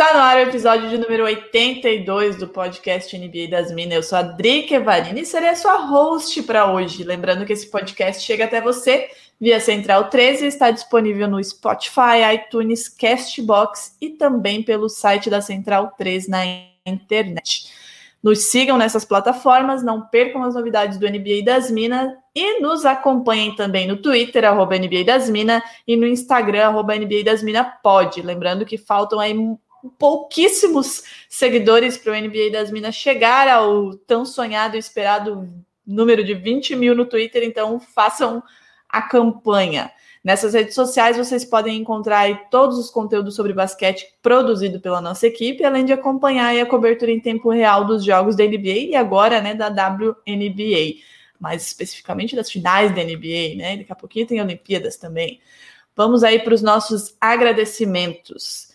Está no ar o episódio de número 82 do podcast NBA das Minas. Eu sou a Drica Evarini e serei a sua host para hoje. Lembrando que esse podcast chega até você via Central 13 e está disponível no Spotify, iTunes, Castbox e também pelo site da Central 3 na internet. Nos sigam nessas plataformas, não percam as novidades do NBA das Minas e nos acompanhem também no Twitter, arroba NBA das Minas, e no Instagram, arroba NBA das Minas pode. Lembrando que faltam aí pouquíssimos seguidores para o NBA das Minas chegar ao tão sonhado e esperado número de 20 mil no Twitter, então façam a campanha. Nessas redes sociais vocês podem encontrar todos os conteúdos sobre basquete produzido pela nossa equipe, além de acompanhar a cobertura em tempo real dos jogos da NBA e agora, né, da WNBA, mais especificamente das finais da NBA, né? Daqui a pouquinho tem Olimpíadas também. Vamos aí para os nossos agradecimentos.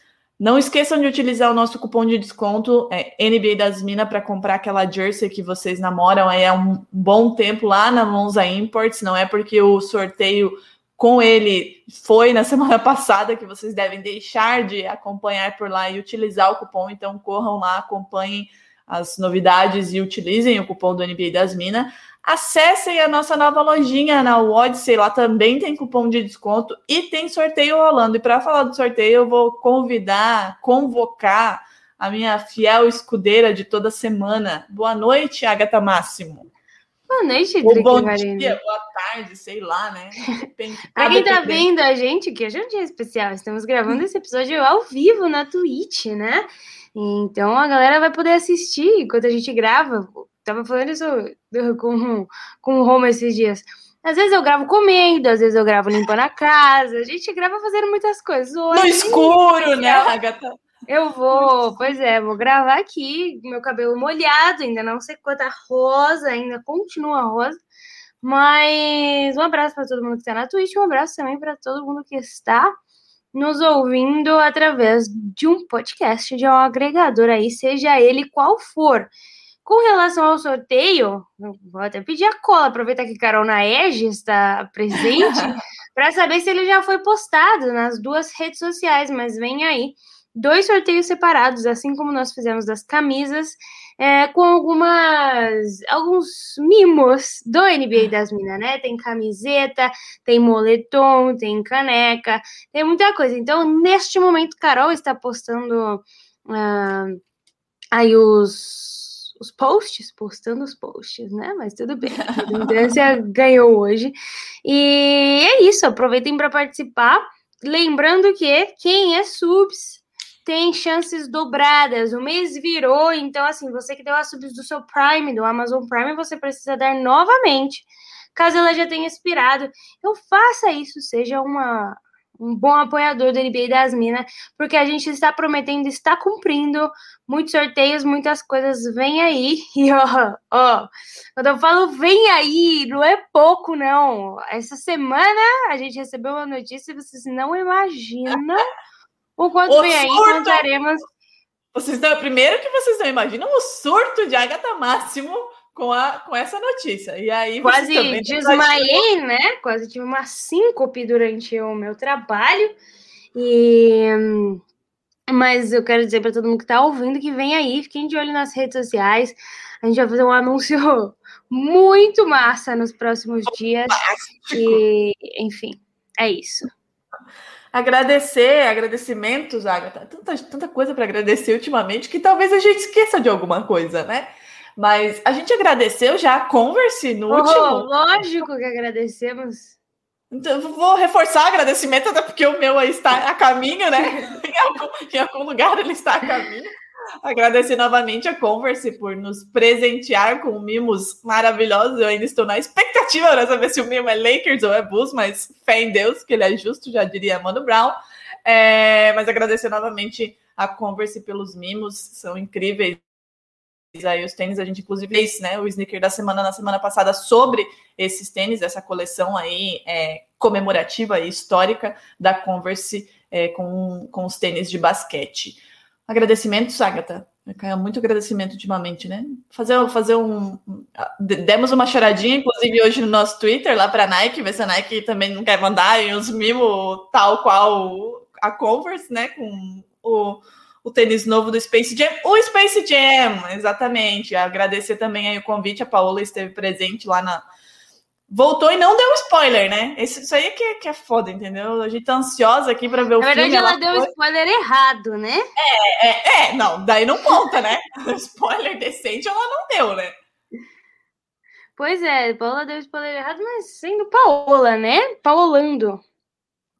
Não esqueçam de utilizar o nosso cupom de desconto é, NBA das Minas para comprar aquela jersey que vocês namoram há um bom tempo lá na Monza Imports. Não é porque o sorteio com ele foi na semana passada que vocês devem deixar de acompanhar por lá e utilizar o cupom. Então corram lá, acompanhem as novidades e utilizem o cupom do NBA das Minas. Acessem a nossa nova lojinha na Odyssey, lá também tem cupom de desconto e tem sorteio rolando. E para falar do sorteio, eu vou convidar, convocar a minha fiel escudeira de toda semana. Boa noite, Agatha Máximo. Boa noite, Ou bom Marina. dia, boa tarde, sei lá, né? Quem tá vendo a gente, que hoje é um dia especial, estamos gravando esse episódio ao vivo na Twitch, né? Então a galera vai poder assistir enquanto a gente grava. Tava falando isso com, com o Roma esses dias. Às vezes eu gravo comendo, às vezes eu gravo limpando a casa. A gente grava fazendo muitas coisas. Hoje, No escuro, né, Agatha? Eu vou, pois é, vou gravar aqui, meu cabelo molhado, ainda não sei quanta rosa, ainda continua rosa. Mas um abraço para todo mundo que está na Twitch, um abraço também para todo mundo que está nos ouvindo através de um podcast, de um agregador aí, seja ele qual for. Com relação ao sorteio, vou até pedir a cola, aproveitar que Carol Naege está presente, para saber se ele já foi postado nas duas redes sociais, mas vem aí dois sorteios separados, assim como nós fizemos das camisas, é, com algumas alguns mimos do NBA das Minas, né? Tem camiseta, tem moletom, tem caneca, tem muita coisa. Então, neste momento, Carol está postando ah, aí os, os posts, postando os posts, né? Mas tudo bem. A redundância ganhou hoje. E é isso, aproveitem para participar. Lembrando que quem é subs tem chances dobradas. O mês virou, então assim, você que deu as subs do seu Prime, do Amazon Prime, você precisa dar novamente, caso ela já tenha expirado. Então faça isso, seja uma um bom apoiador do NBA das Minas, porque a gente está prometendo, está cumprindo muitos sorteios, muitas coisas vem aí. E ó, ó, quando eu falo vem aí, não é pouco não. Essa semana a gente recebeu uma notícia e vocês não imaginam o quanto O vem aí, contaremos. Vocês não, primeiro que vocês não imaginam o surto de Agatha Máximo com, a, com essa notícia. E aí Quase desmaiei, né? Quase tive uma síncope durante o meu trabalho. E mas eu quero dizer para todo mundo que está ouvindo que vem aí, fiquem de olho nas redes sociais. A gente vai fazer um anúncio muito massa nos próximos dias. E, enfim, é isso. Agradecer, agradecimentos, Agatha. Tanta, tanta coisa para agradecer ultimamente que talvez a gente esqueça de alguma coisa, né? Mas a gente agradeceu já a Converse no Oh, último. lógico que agradecemos. Então, vou reforçar o agradecimento, até porque o meu está a caminho, né? em, algum, em algum lugar ele está a caminho. Agradecer novamente a Converse por nos presentear com mimos maravilhosos. Eu ainda estou na expectativa para saber se o mimo é Lakers ou é Bulls, mas fé em Deus, que ele é justo, já diria Mano Brown. É, mas agradecer novamente a Converse pelos mimos, são incríveis. Aí os tênis, a gente inclusive fez né, o sneaker da semana na semana passada sobre esses tênis, essa coleção aí é, comemorativa e histórica da Converse é, com, com os tênis de basquete. Agradecimentos, Agatha. Muito agradecimento ultimamente, né? Fazer, fazer um. Demos uma choradinha, inclusive, hoje no nosso Twitter, lá para a Nike, ver se a Nike também não quer mandar uns mimos tal qual a Converse, né? Com o, o tênis novo do Space Jam. O Space Jam, exatamente. Agradecer também aí o convite, a Paola esteve presente lá na, voltou e não deu spoiler, né? Isso, isso aí que, que é foda, entendeu? A gente tá ansiosa aqui pra ver o filme. Na verdade, ela, ela deu foi... spoiler errado, né? É, é, é, não, daí não conta, né? spoiler decente ela não deu, né? Pois é, Paola deu spoiler errado, mas sendo Paola, né? Paolando.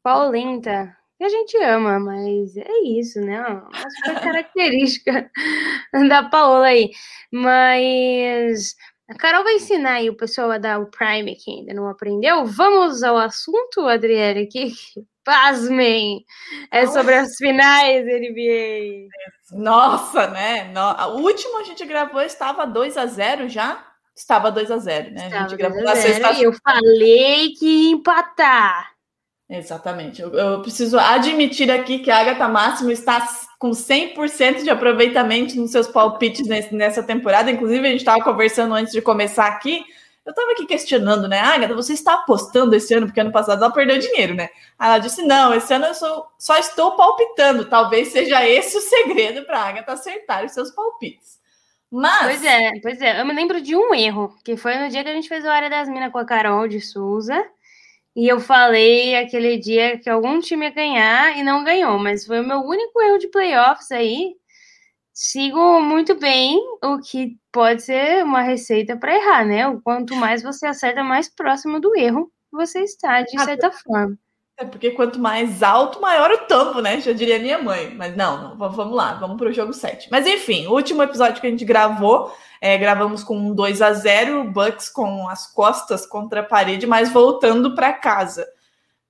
Paulenta. Que a gente ama, mas é isso, né? Uma super característica da Paola aí. Mas a Carol vai ensinar aí o pessoal a dar o Prime que ainda não aprendeu. Vamos ao assunto, Adriele, que pasmem, é sobre as finais NBA. Nossa, né? O último a gente gravou estava 2 a 0 já? Estava 2 a 0 né? Estava a gente gravou na sexta E eu falei que ia empatar. Exatamente. Eu, eu, preciso admitir aqui que a Agatha Máximo está com 100% de aproveitamento nos seus palpites nessa temporada. Inclusive, a gente estava conversando antes de começar aqui. Eu estava aqui questionando, né? Agatha, você está apostando esse ano? Porque ano passado ela perdeu dinheiro, né? Ela disse: não, esse ano eu sou, só estou palpitando. Talvez seja esse o segredo para a Agatha acertar os seus palpites. Mas. Pois é, pois é. Eu me lembro de um erro, que foi no dia que a gente fez o Área das Minas com a Carol de Souza. E eu falei aquele dia que algum time ia ganhar e não ganhou, mas foi o meu único erro de playoffs aí. Sigo muito bem, o que pode ser uma receita para errar, né? O quanto mais você acerta, mais próximo do erro você está, de certa forma. É porque quanto mais alto, maior o tampo, né? Já diria minha mãe. Mas não, não vamos lá, vamos para o jogo 7. Mas enfim, o último episódio que a gente gravou é, gravamos com um 2 a 0 o Bucks com as costas contra a parede, mas voltando para casa.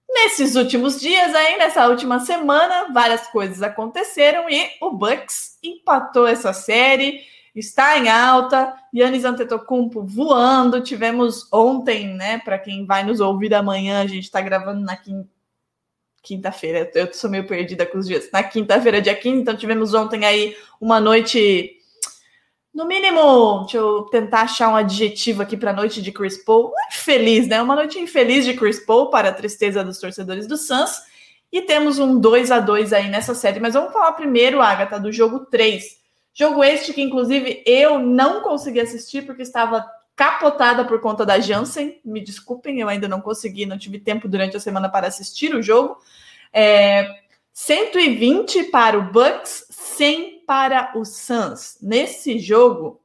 Nesses últimos dias, aí nessa última semana, várias coisas aconteceram e o Bucks empatou essa série, está em alta. Yannis Antetokounmpo voando. Tivemos ontem, né? Para quem vai nos ouvir amanhã, a gente está gravando na quinta-feira. Eu sou meio perdida com os dias. Na quinta-feira, dia 15, então tivemos ontem aí uma noite no mínimo, deixa eu tentar achar um adjetivo aqui para a noite de Chris Paul. Feliz, né? Uma noite infeliz de Chris Paul para a tristeza dos torcedores do Suns. E temos um 2 a 2 aí nessa série. Mas vamos falar primeiro, Agatha, do jogo 3. Jogo este que, inclusive, eu não consegui assistir porque estava capotada por conta da Jansen. Me desculpem, eu ainda não consegui, não tive tempo durante a semana para assistir o jogo. É, 120 para o Bucks, 100 para o Suns. Nesse jogo,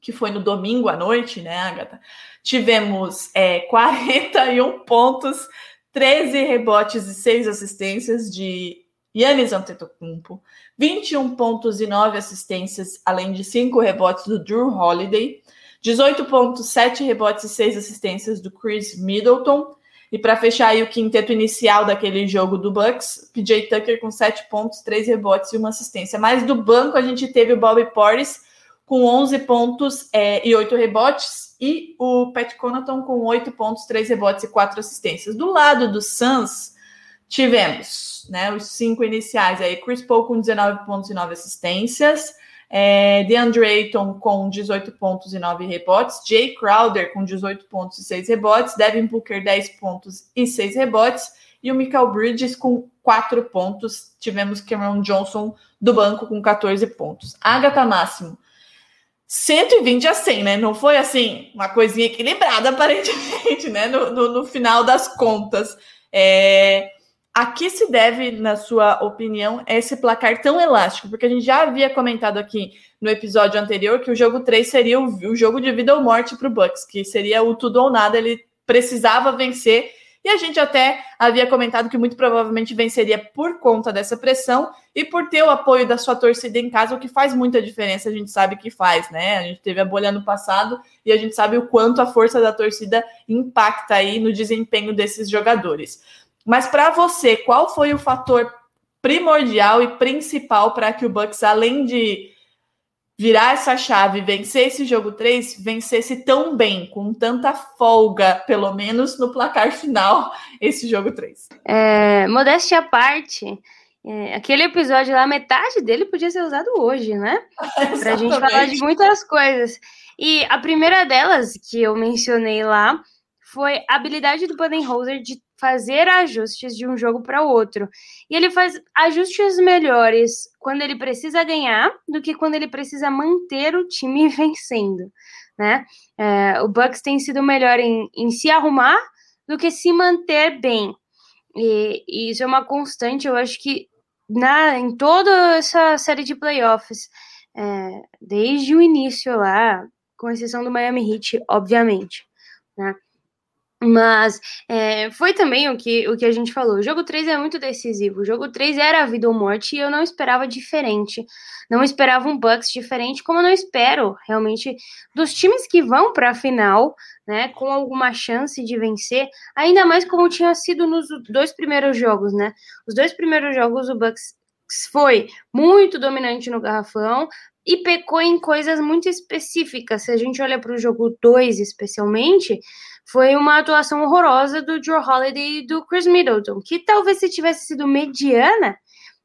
que foi no domingo à noite, né, Agatha? Tivemos é, 41 pontos, 13 rebotes e 6 assistências de Yannis Antetokounmpo, 21 pontos e 9 assistências, além de 5 rebotes do Drew Holiday, 18 pontos, 7 rebotes e 6 assistências do Chris Middleton, e para fechar aí o quinteto inicial daquele jogo do Bucks, PJ Tucker com 7 pontos, 3 rebotes e uma assistência. Mas do banco a gente teve o Bobby Portis com 11 pontos é, e 8 rebotes e o Pat Connaughton com 8 pontos, 3 rebotes e 4 assistências. Do lado do Suns, tivemos né, os cinco iniciais aí, Chris Paul com 19 pontos e 9 assistências, é, DeAndre Ayton com 18 pontos e 9 rebotes. Jay Crowder com 18 pontos e 6 rebotes. Devin Booker, 10 pontos e 6 rebotes. E o Michael Bridges com 4 pontos. Tivemos Cameron Johnson do banco com 14 pontos. Agatha Máximo. 120 a 100, né? Não foi assim, uma coisinha equilibrada, aparentemente, né? No, no, no final das contas. É, a que se deve, na sua opinião, esse placar tão elástico? Porque a gente já havia comentado aqui no episódio anterior que o jogo 3 seria o, o jogo de vida ou morte para o Bucks, que seria o tudo ou nada, ele precisava vencer E a gente até havia comentado que muito provavelmente venceria por conta dessa pressão e por ter o apoio da sua torcida em casa, o que faz muita diferença, a gente sabe que faz, né? A gente teve a bolha no passado e a gente sabe o quanto a força da torcida impacta aí no desempenho desses jogadores. Mas para você, qual foi o fator primordial e principal para que o Bucks, além de virar essa chave, vencer esse jogo 3, vencesse tão bem, com tanta folga, pelo menos no placar final, esse jogo 3. É, modéstia à parte, é, aquele episódio lá, metade dele podia ser usado hoje, né? Pra gente falar de muitas coisas. E a primeira delas, que eu mencionei lá, foi a habilidade do Budenholzer de fazer ajustes de um jogo para outro. E ele faz ajustes melhores quando ele precisa ganhar do que quando ele precisa manter o time vencendo, né? É, o Bucks tem sido melhor em, em se arrumar do que se manter bem. E, e, isso é uma constante, eu acho que na, em toda essa série de playoffs, é, desde o início lá, com exceção do Miami Heat, obviamente, né? Mas é, foi também o que, o que a gente falou. O jogo 3 é muito decisivo. O jogo 3 era a vida ou morte e eu não esperava diferente. Não esperava um Bucks diferente, como eu não espero realmente dos times que vão para a final, né, com alguma chance de vencer, ainda mais como tinha sido nos dois primeiros jogos, né? Os dois primeiros jogos o Bucks foi muito dominante no garrafão, e pecou em coisas muito específicas. Se a gente olha para o jogo 2, especialmente, foi uma atuação horrorosa do Joe Holiday e do Chris Middleton, que talvez se tivesse sido mediana,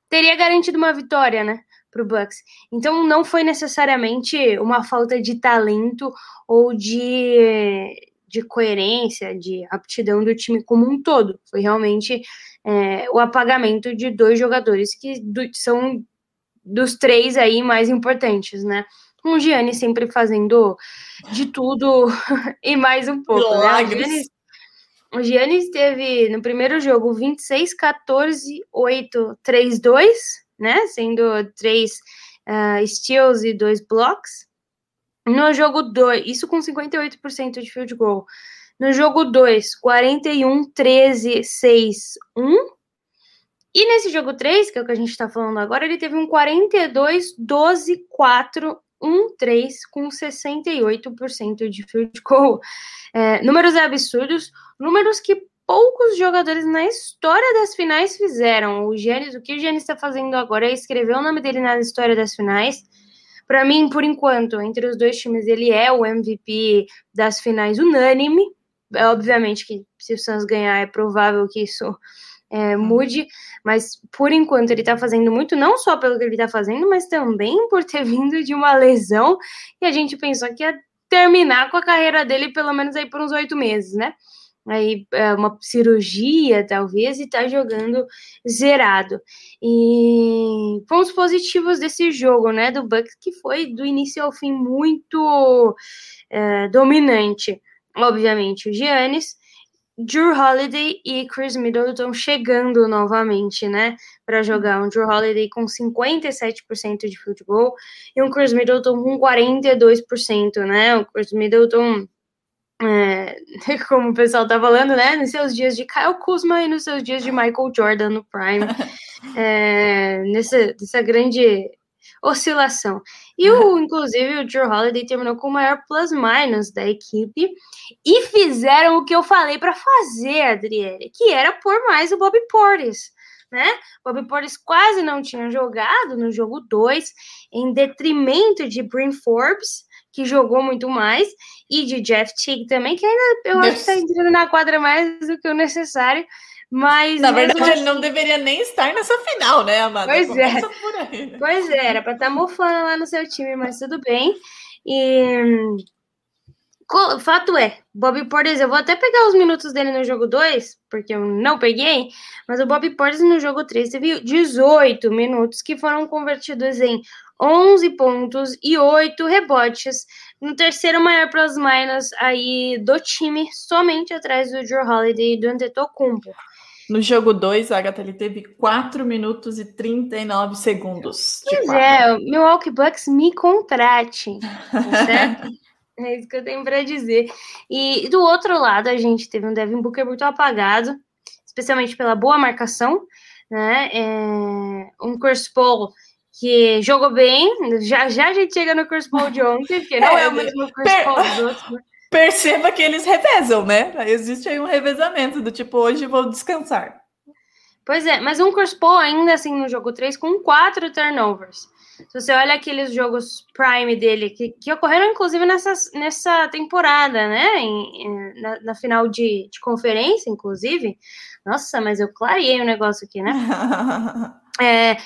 teria garantido uma vitória, né? Para o Bucks. Então não foi necessariamente uma falta de talento ou de, de coerência, de aptidão do time como um todo. Foi realmente é, o apagamento de dois jogadores que do, são dos três aí mais importantes, né? com o Gianni sempre fazendo de tudo e mais um pouco, né? O Giannis, o Giannis teve no primeiro jogo 26, 14, 8, 3, 2, né? Sendo três uh, steals e dois blocks. No jogo 2, isso com 58% de field goal. No jogo 2, 41, 13, 6, 1. E nesse jogo 3, que é o que a gente está falando agora, ele teve um 42, 12, 4 1-3 com 68% de field goal. É, números absurdos, números que poucos jogadores na história das finais fizeram. O Giannis, o que o Giannis está fazendo agora é escrever o nome dele na história das finais. Para mim, por enquanto, entre os dois times, ele é o MVP das finais unânime. É, obviamente que se o Suns ganhar, é provável que isso é, mude, mas por enquanto ele tá fazendo muito, não só pelo que ele tá fazendo, mas também por ter vindo de uma lesão e a gente pensou que ia terminar com a carreira dele pelo menos aí por uns oito meses, né? Aí é, uma cirurgia, talvez, e tá jogando zerado. E pontos positivos desse jogo, né, do Bucks, que foi do início ao fim muito é, dominante. Obviamente, o Giannis, Drew Holiday e Chris Middleton chegando novamente, né, para jogar. Um Drew Holiday com 57% de field goal e um Chris Middleton com 42%, né? O Chris Middleton, é, como o pessoal tá falando, né, nos seus dias de Kyle Kuzma e nos seus dias de Michael Jordan no Prime, é, nessa, nessa grande oscilação. E o, inclusive, o Drew Holiday terminou com o maior plus-minus da equipe e fizeram o que eu falei para fazer, Adriele, que era por mais o Bobby Portis. Né? Bobby Portis quase não tinha jogado no jogo 2, em detrimento de Brin Forbes, que jogou muito mais, e de Jeff Teague também, que ainda eu acho que está entrando na quadra mais do que o necessário. Mas. Na verdade, assim, ele não deveria nem estar nessa final, né, Amada? Pois é. Pois é, era para estar tá mofando lá no seu time, mas tudo bem. E. O fato é, Bobby Portis, eu vou até pegar os minutos dele no jogo 2, porque eu não peguei, mas o Bobby Portis no jogo 3 teve 18 minutos que foram convertidos em 11 pontos e 8 rebotes, no terceiro maior plus minus aí do time, somente atrás do Drew Holiday e do Antetokounmpo. No jogo 2, a Agatha ele teve 4 minutos e 39 segundos. Pois é, Milwaukee Bucks me contrate, certo? É isso que eu tenho para dizer. E do outro lado, a gente teve um Devin Booker muito apagado, especialmente pela boa marcação, né? É, um Chris Paul que jogou bem. Já já a gente chega no Chris Paul de ontem, porque não é, é o mesmo Chris per... Paul dos outros. Perceba que eles revezam, né? Existe aí um revezamento do tipo, hoje vou descansar. Pois é, mas um Paul ainda assim no jogo 3 com quatro turnovers. Se você olha aqueles jogos prime dele, que, que ocorreram inclusive nessa, nessa temporada, né? Em, na, na, final de, de conferência, inclusive. Nossa, mas eu clareei o negócio aqui, né? é,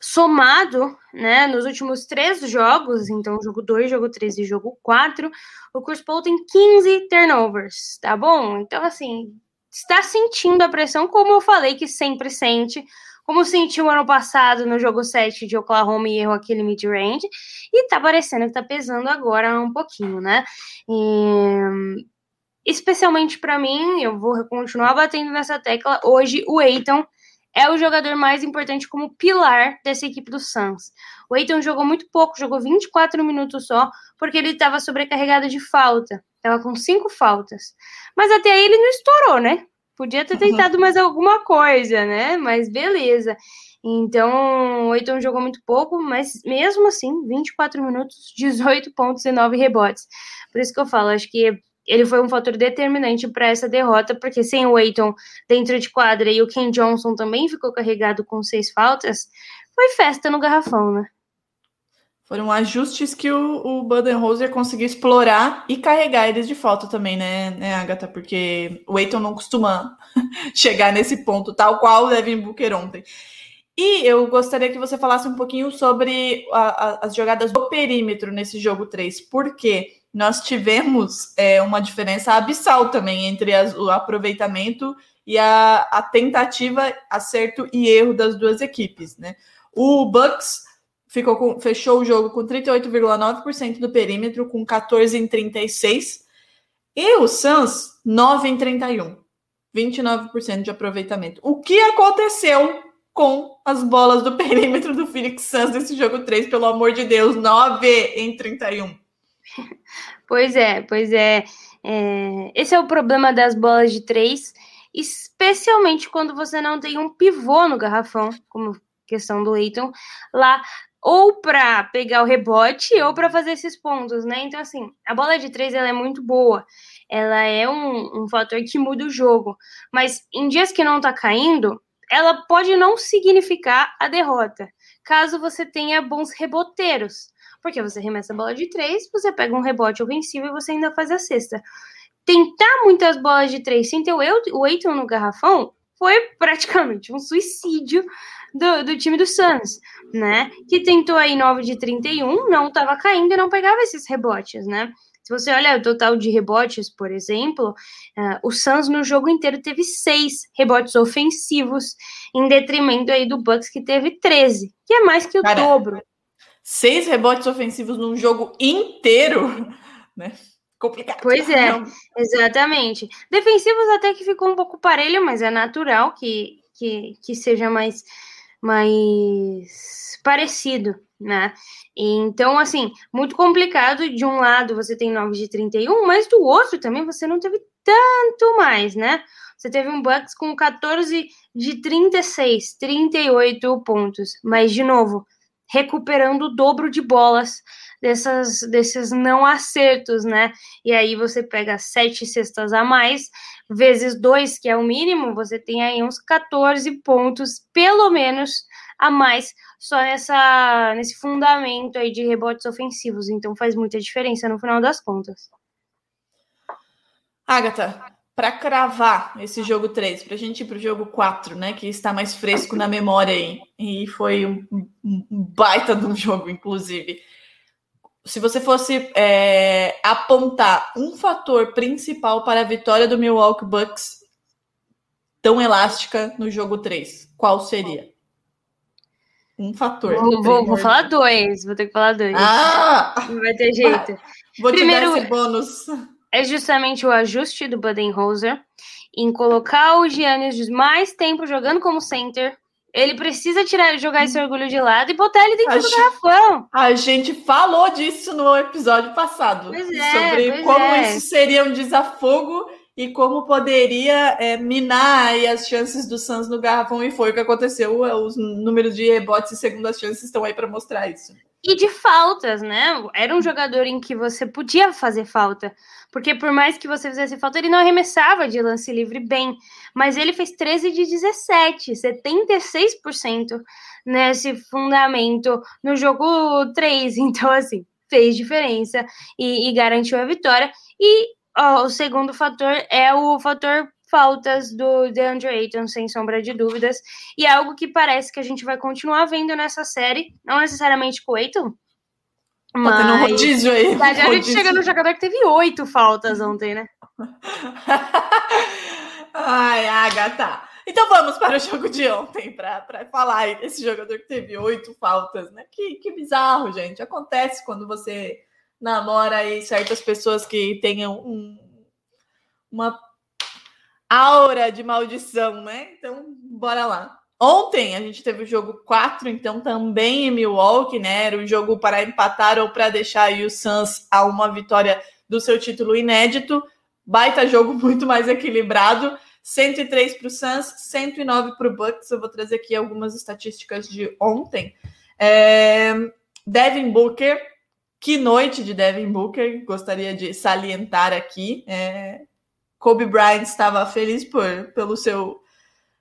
somado, né, nos últimos três jogos, então jogo 2, jogo 3 e jogo 4, o Chris Paul tem 15 turnovers, tá bom? Então, assim, está sentindo a pressão, como eu falei que sempre sente, como sentiu ano passado no jogo 7 de Oklahoma e errou aquele mid-range, e tá parecendo que tá pesando agora um pouquinho, né? E, especialmente para mim, eu vou continuar batendo nessa tecla, hoje o Eiton é o jogador mais importante como pilar dessa equipe do Suns. O Eiton jogou muito pouco, jogou 24 minutos só, porque ele estava sobrecarregado de falta. Estava com cinco faltas. Mas até aí ele não estourou, né? Podia ter tentado mais alguma coisa, né? Mas beleza. Então, o Eiton jogou muito pouco, mas mesmo assim, 24 minutos, 18 pontos e 9 rebotes. Por isso que eu falo, acho que ele foi um fator determinante para essa derrota, porque sem o Eiton dentro de quadra e o Ken Johnson também ficou carregado com seis faltas, foi festa no garrafão, né? Foram ajustes que o, o Budenholzer conseguiu explorar e carregar eles de falta também, né, né Agatha? Porque o Eiton não costuma chegar nesse ponto, tal qual o Devin Booker ontem. E eu gostaria que você falasse um pouquinho sobre a, a, as jogadas do perímetro nesse jogo 3, porque nós tivemos é, uma diferença abissal também entre as, o aproveitamento e a, a, tentativa, acerto e erro das duas equipes, né? O Bucks ficou com, fechou o jogo com 38,9% do perímetro, com 14 em 36, e o Suns 9 em 31, 29% de aproveitamento. O que aconteceu com as bolas do perímetro do Phoenix Suns nesse jogo 3, pelo amor de Deus, 9 em 31? Pois é, pois é. é. Esse é o problema das bolas de três, especialmente quando você não tem um pivô no garrafão, como questão do Leighton, lá ou para pegar o rebote ou para fazer esses pontos, né? Então, assim, a bola de três ela é muito boa, ela é um, um fator que muda o jogo, mas em dias que não tá caindo, ela pode não significar a derrota, caso você tenha bons reboteiros. Porque você remessa a bola de três, você pega um rebote ofensivo e você ainda faz a cesta. Tentar muitas bolas de três sem ter o Eiton no garrafão foi praticamente um suicídio do, do, time do Suns, né? Que tentou aí 9 de 31, não estava caindo e não pegava esses rebotes, né? Se você olha o total de rebotes, por exemplo, uh, o Suns no jogo inteiro teve seis rebotes ofensivos, em detrimento aí do Bucks que teve 13, que é mais que o Cara, dobro seis rebotes ofensivos num jogo inteiro, né? Complicado. Pois é, exatamente. Defensivos até que ficou um pouco parelho, mas é natural que, que, que seja mais, mais parecido, né? Então, assim, muito complicado. De um lado você tem 9 de 31, mas do outro também você não teve tanto mais, né? Você teve um Bucks com 14 de 36, 38 pontos. Mas, de novo, recuperando o dobro de bolas dessas, desses não acertos, né? E aí você pega sete cestas a mais, vezes dois, que é o mínimo, você tem aí uns 14 pontos, pelo menos, a mais, só nessa, nesse fundamento aí de rebotes ofensivos. Então faz muita diferença no final das contas. Agatha, para cravar esse jogo 3, para a gente ir para o jogo 4, né, que está mais fresco na memória aí, e foi um, um, baita de um jogo, inclusive. Se você fosse é, apontar um fator principal para a vitória do Milwaukee Bucks tão elástica no jogo 3, qual seria? Um fator. Vou, vou, vou falar dois, vou ter que falar dois. Ah! Não vai ter jeito. Vou Primeiro, te dar esse bônus é justamente o ajuste do Budenholzer em colocar o Giannis mais tempo jogando como center. Ele precisa tirar, jogar esse orgulho de lado e botar ele dentro A do gente- garrafão. A gente falou disso no episódio passado. Pois é, sobre como é. isso seria um desafogo e como poderia é, minar as chances do Suns no garrafão. E foi o que aconteceu. Os números de rebotes e segundas chances estão aí para mostrar isso. E de faltas, né? Era um jogador em que você podia fazer falta. Porque por mais que você fizesse falta, ele não arremessava de lance livre bem. Mas ele fez 13 de 17, 76% nesse fundamento no jogo 3. Então, assim, fez diferença e, e garantiu a vitória. E ó, o segundo fator é o fator faltas do DeAndre Ayton, sem sombra de dúvidas. E é algo que parece que a gente vai continuar vendo nessa série, não necessariamente com o Ayton, Tá tendo um mas... rodízio aí. Na verdade, a gente chega no jogador que teve oito faltas ontem, né? Ai, Agatha. Então vamos para o jogo de ontem, para falar desse jogador que teve oito faltas, né? Que, que bizarro, gente. Acontece quando você namora aí certas pessoas que tenham um- uma aura de maldição, né? Então, bora lá. Ontem a gente teve o jogo 4, então também em Milwaukee, né? Era o jogo para empatar ou para deixar o Suns a uma vitória do seu título inédito. Baita jogo muito mais equilibrado. 103 para o Suns, 109 para o Bucks. Eu vou trazer aqui algumas estatísticas de ontem. É, Devin Booker, que noite de Devin Booker, gostaria de salientar aqui. É, Kobe Bryant estava feliz por, pelo seu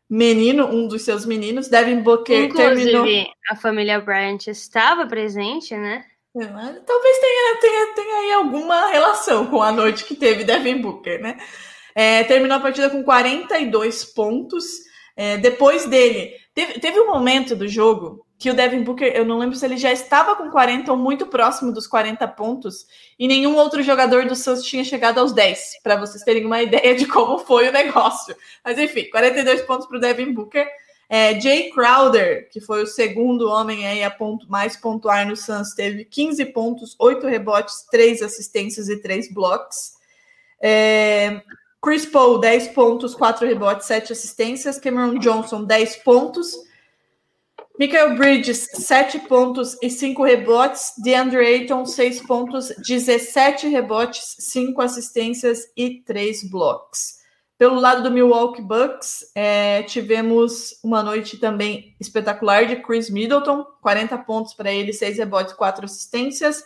menino, um dos seus meninos. Devin Booker Inclusive, terminou. a família Bryant estava presente, né? Talvez tenha, tenha, tenha aí alguma relação com a noite que teve Devin Booker, né? É, terminou a partida com 42 pontos. É, depois dele, teve, teve um momento do jogo que o Devin Booker, eu não lembro se ele já estava com 40 ou muito próximo dos 40 pontos, e nenhum outro jogador do Suns tinha chegado aos 10, para vocês terem uma ideia de como foi o negócio. Mas enfim, 42 pontos para o Devin Booker. É, Jay Crowder, que foi o segundo homem aí a ponto, mais pontuar no Suns, teve 15 pontos, 8 rebotes, 3 assistências e 3 blocos. É, Chris Paul, 10 pontos, 4 rebotes, 7 assistências. Cameron Johnson, 10 pontos. Michael Bridges, 7 pontos e 5 rebotes. DeAndre Ayton, 6 pontos, 17 rebotes, 5 assistências e 3 blocos. Pelo lado do Milwaukee Bucks, é, tivemos uma noite também espetacular de Chris Middleton, 40 pontos para ele, 6 rebotes, 4 assistências.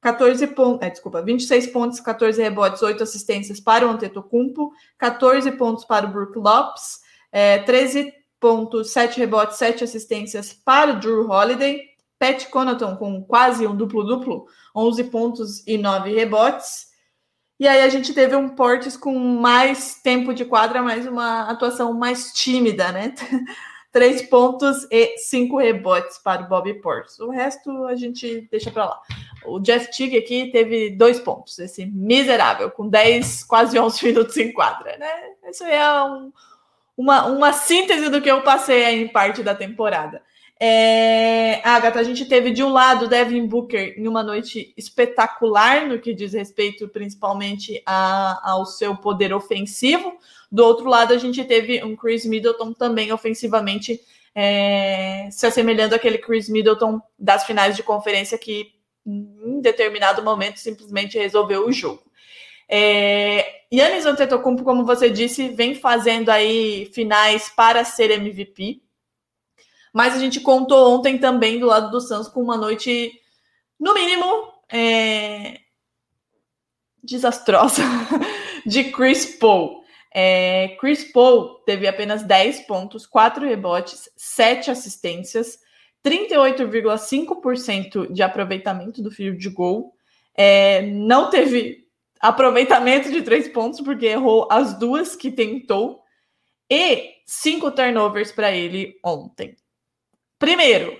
14 pontos, é, desculpa, 26 pontos, 14 rebotes, 8 assistências para o Antetokounmpo, 14 pontos para o Brook Lopes, é, 13 pontos, 7 rebotes, 7 assistências para Drew Holiday, Pat Connaughton com quase um duplo-duplo, 11 pontos e 9 rebotes. E aí a gente teve um Portes com mais tempo de quadra, mas uma atuação mais tímida, né? Três pontos e cinco rebotes para o Bobby Portes. O resto a gente deixa para lá. O Jeff Teague aqui teve dois pontos, esse miserável, com 10, quase 11 minutos em quadra, né? Isso é um, uma, uma síntese do que eu passei aí em parte da temporada. É, Agatha, a gente teve de um lado Devin Booker em uma noite espetacular no que diz respeito principalmente a, ao seu poder ofensivo. Do outro lado, a gente teve um Chris Middleton também ofensivamente é, se assemelhando àquele Chris Middleton das finais de conferência que em determinado momento simplesmente resolveu o jogo. É, Yannis Antetokounmpo, como você disse, vem fazendo aí finais para ser MVP. Mas a gente contou ontem também do lado do Suns com uma noite, no mínimo, é, desastrosa de Chris Paul. É, Chris Paul teve apenas 10 pontos, 4 rebotes, 7 assistências, 38,5% de aproveitamento do field de gol. É, não teve aproveitamento de 3 pontos, porque errou as duas que tentou. E 5 turnovers para ele ontem. Primeiro,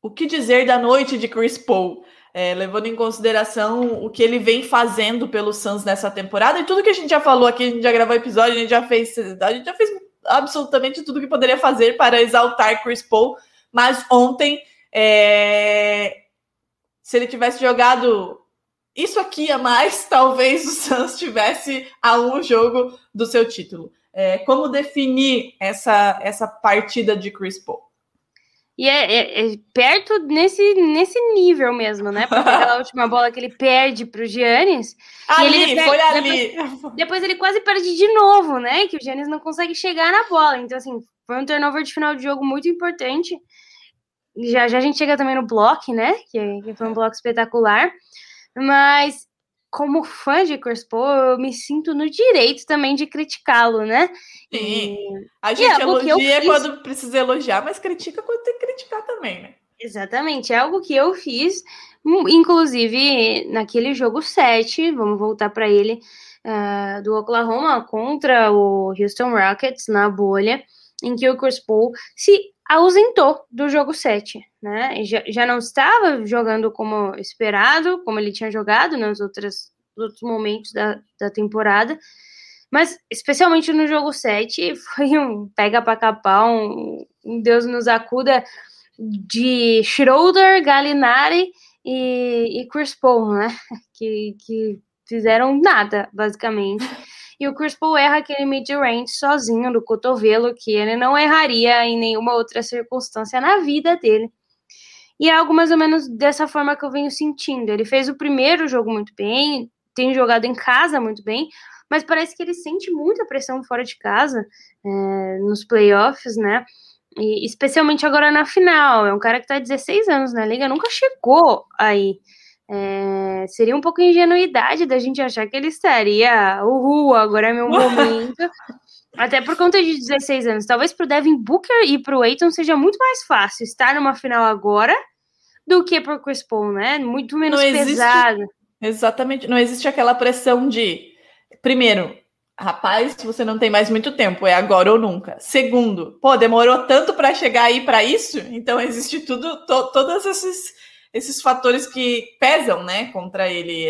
o que dizer da noite de Chris Paul? É, levando em consideração o que ele vem fazendo pelo Suns nessa temporada e tudo que a gente já falou aqui, a gente já gravou episódio, a gente já fez, a gente já fez absolutamente tudo que poderia fazer para exaltar Chris Paul, mas ontem, é, se ele tivesse jogado isso aqui a mais, talvez o Suns tivesse a um jogo do seu título. É, como definir essa, essa partida de Chris Paul? E é, é, é, perto nesse, nesse nível mesmo, né? Porque aquela última bola que ele perde para o Giannis. Ali, ele foi ali. Depois, depois, ele quase perde de novo, né? Que o Giannis não consegue chegar na bola. Então, assim, foi um turnover de final de jogo muito importante. Já, já a gente chega também no bloco, né? Que, que foi um bloco espetacular. Mas como fã de Chris Paul, eu me sinto no direito também de criticá-lo, né? Sim. E, a gente é elogia quando precisa elogiar, mas critica quando tem que criticar também, né? Exatamente, é algo que eu fiz, hum, inclusive naquele jogo 7, vamos voltar para ele, uh, do Oklahoma contra o Houston Rockets na bolha, em que o Chris Paul se ausentou do jogo 7, né? Já, já não estava jogando como esperado, como ele tinha jogado nos outros, outros momentos da, da temporada, mas especialmente no jogo 7 foi um pega para capar, um, um, Deus nos acuda de Schroeder, Gallinari e, e Chris Paul, né? Que, que fizeram nada, basicamente. E o Chris Paul erra aquele mid-range sozinho do cotovelo, que ele não erraria em nenhuma outra circunstância na vida dele. E é algo mais ou menos dessa forma que eu venho sentindo. Ele fez o primeiro jogo muito bem, tem jogado em casa muito bem, mas parece que ele sente muita pressão fora de casa, é, nos playoffs, né? E especialmente agora na final. É um cara que está 16 anos na liga, nunca chegou aí. É, seria um pouco ingenuidade da gente achar que ele estaria, uhul, agora é meu momento. Até por conta de 16 anos. Talvez pro Devin Booker e pro Aiton seja muito mais fácil estar numa final agora do que pro Chris Paul, né? Muito menos não pesado. Existe, exatamente. Não existe aquela pressão de, primeiro, rapaz, você não tem mais muito tempo, é agora ou nunca. Segundo, pô, demorou tanto para chegar aí para isso, então existe tudo, to, todas esses esses fatores que pesam, né, contra ele.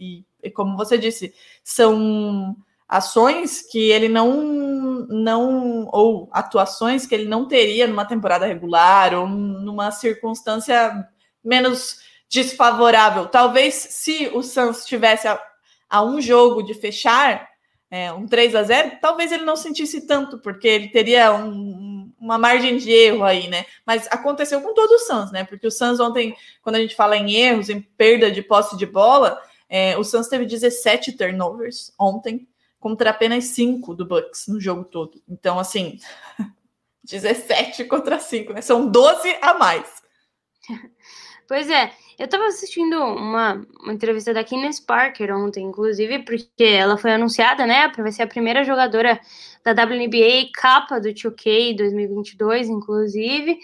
E, e, como você disse, são ações que ele não, não, ou atuações que ele não teria numa temporada regular ou numa circunstância menos desfavorável. Talvez se o Suns tivesse a, a um jogo de fechar, é, um 3 a 0 talvez ele não sentisse tanto, porque ele teria um, uma margem de erro aí, né? Mas aconteceu com todo o Suns, né? Porque o Suns ontem, quando a gente fala em erros, em perda de posse de bola, é, o Suns teve 17 turnovers ontem, contra apenas 5 do Bucks no jogo todo. Então, assim, 17 contra 5, né? São 12 a mais. Pois é, eu estava assistindo uma, uma entrevista da Kines Parker ontem, inclusive, porque ela foi anunciada, né, para ser a primeira jogadora da WNBA capa do 2K 2022, inclusive,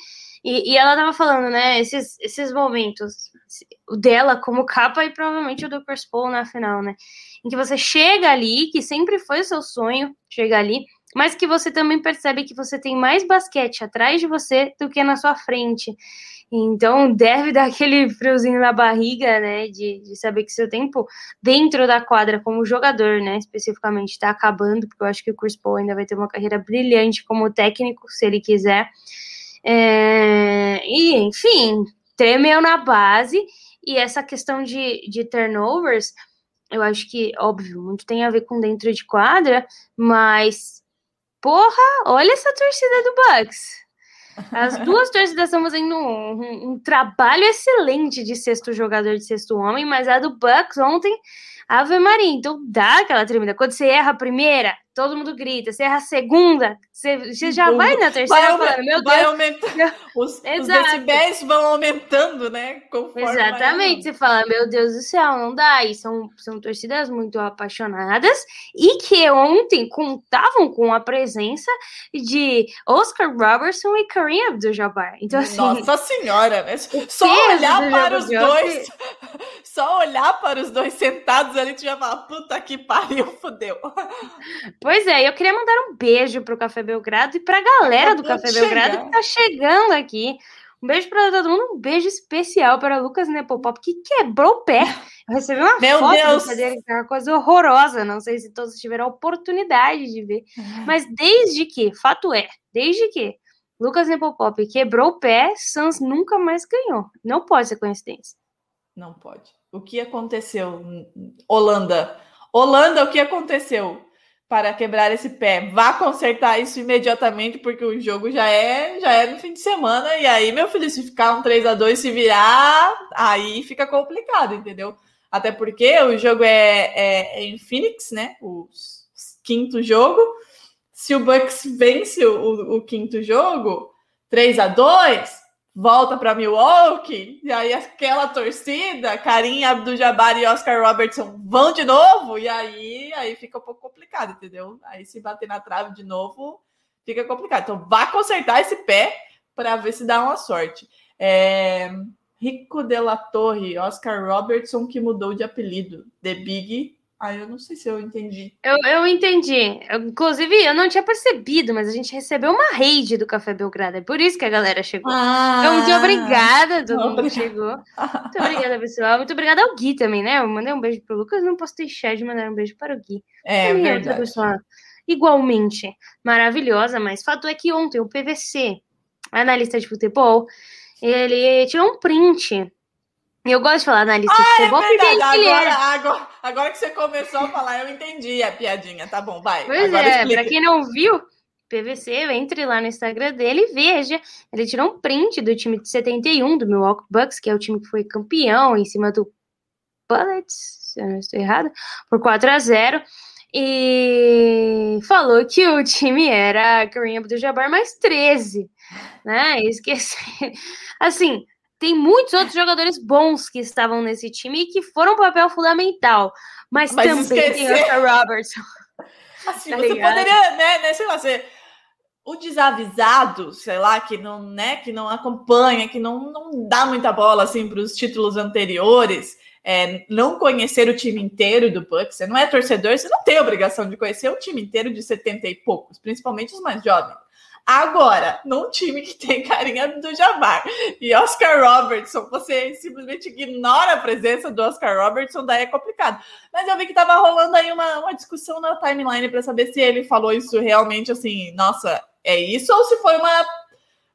e, e ela estava falando, né, esses, esses momentos, o dela como capa e provavelmente o do Chris Paul na final, né, em que você chega ali, que sempre foi o seu sonho chegar ali, mas que você também percebe que você tem mais basquete atrás de você do que na sua frente. Então, deve dar aquele friozinho na barriga, né, de, de saber que seu tempo dentro da quadra como jogador, né, especificamente, está acabando, porque eu acho que o Chris Paul ainda vai ter uma carreira brilhante como técnico, se ele quiser. É, e, enfim, tremeu na base, e essa questão de, de turnovers, eu acho que, óbvio, muito tem a ver com dentro de quadra, mas, porra, olha essa torcida do Bucks. As duas torcidas estão fazendo um, um, um, trabalho excelente de sexto jogador, de sexto homem, mas a do Bucks ontem, Ave Maria, então dá aquela tremida. Quando você erra a primeira, todo mundo grita. Você erra a segunda, você, você já vai na terceira vai falando, meu Deus. Aumentando, os, os decibéis vão aumentando, né? Exatamente. Você fala, meu Deus do céu, não dá. E são, são torcidas muito apaixonadas e que ontem contavam com a presença de Oscar Robertson e Kareem Abdul-Jabbar. Então, assim, Nossa senhora, né? Só olhar para os dois, só olhar para os dois sentados ali, tu já fala, puta que pariu, fudeu. Pois é, eu queria mandar um beijo pro Café Belgrado e pra galera do Café Belgrado que tá chegando aqui. Um beijo para todo mundo, um beijo especial para Lucas Nepopop, que quebrou o pé. Eu recebi uma Meu foto Deus. dele, que é uma coisa horrorosa. Não sei se todos tiveram a oportunidade de ver. Uhum. Mas desde que, fato é, desde que Lucas Nepopop quebrou o pé, Sans nunca mais ganhou. Não pode ser coincidência. Não pode. O que aconteceu? Holanda. Holanda, o que aconteceu? Para quebrar esse pé. Vá consertar isso imediatamente, porque o jogo já é já é no fim de semana. E aí, meu filho, se ficar um 3 a 2 se virar, aí fica complicado, entendeu? Até porque o jogo é, é, é em Phoenix, né? O quinto jogo. Se o Bucks vence o, o quinto jogo, 3 a 2 volta para Milwaukee, e aí aquela torcida, Karim Abdul-Jabbar e Oscar Robertson vão de novo, e aí, aí fica um pouco complicado, entendeu? Aí se bater na trave de novo, fica complicado. Então vá consertar esse pé para ver se dá uma sorte. É... Rico de la Torre, Oscar Robertson, que mudou de apelido. The Big ah, eu não sei se eu entendi. Eu, eu entendi. Eu, inclusive, eu não tinha percebido, mas a gente recebeu uma raid do Café Belgrado. É por isso que a galera chegou. Ah, então, muito obrigada todo mundo que chegou. Muito obrigada, pessoal. Muito obrigada ao Gui também, né? Eu mandei um beijo pro Lucas, não posso deixar de mandar um beijo para o Gui. É, também verdade. outra pessoa igualmente maravilhosa, mas fato é que ontem o PVC, analista de futebol, ele tirou um print eu gosto de falar analista ah, de futebol. É verdade. Agora, agora, agora, que você começou a falar, eu entendi a piadinha. Tá bom, vai. Pois é, para quem não viu, PVC, entre lá no Instagram dele e veja. Ele tirou um print do time de 71 do Milwaukee Bucks, que é o time que foi campeão em cima do Bullets, se eu não estou errado, por 4 a 0 e falou que o time era Kareem Abdul-Jabbar mais 13, né? Esqueci. Assim, tem muitos outros jogadores bons que estavam nesse time e que foram um papel fundamental. Mas, mas também esquecer... tem Oscar Robertson. Assim, tá você ligado? poderia, né, né, sei lá, ser o desavisado, sei lá, que não, né, que não acompanha, que não, não dá muita bola assim para os títulos anteriores, é, não conhecer o time inteiro do Bucks, você não é torcedor, você não tem obrigação de conhecer o time inteiro de 70 e poucos, principalmente os mais jovens. Agora, num time que tem carinha do Jabbar e Oscar Robertson, você simplesmente ignora a presença do Oscar Robertson, daí é complicado. Mas eu vi que tava rolando aí uma, uma discussão na timeline para saber se ele falou isso realmente assim, nossa, é isso ou se foi uma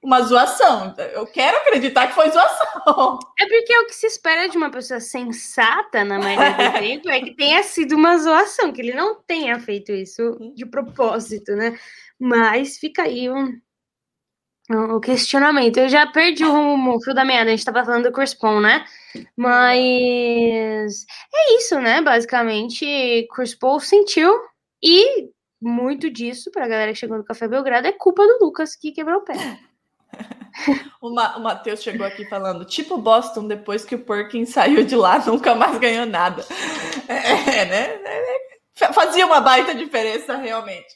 uma zoação. Eu quero acreditar que foi zoação. É porque o que se espera de uma pessoa sensata na maioria do tempo é que tenha sido uma zoação, que ele não tenha feito isso de propósito, né? Mas fica aí um, o questionamento. Eu já perdi o rumo, o fio da meada. A gente tava falando do Paul, né? Mas é isso, né? Basicamente, Paul sentiu e muito disso, pra galera que chegou no Café Belgrado, é culpa do Lucas que quebrou o pé. o, Ma o Matheus chegou aqui falando, tipo Boston, depois que o Perkins saiu de lá, nunca mais ganhou nada. É, né? É, fazia uma baita diferença, realmente.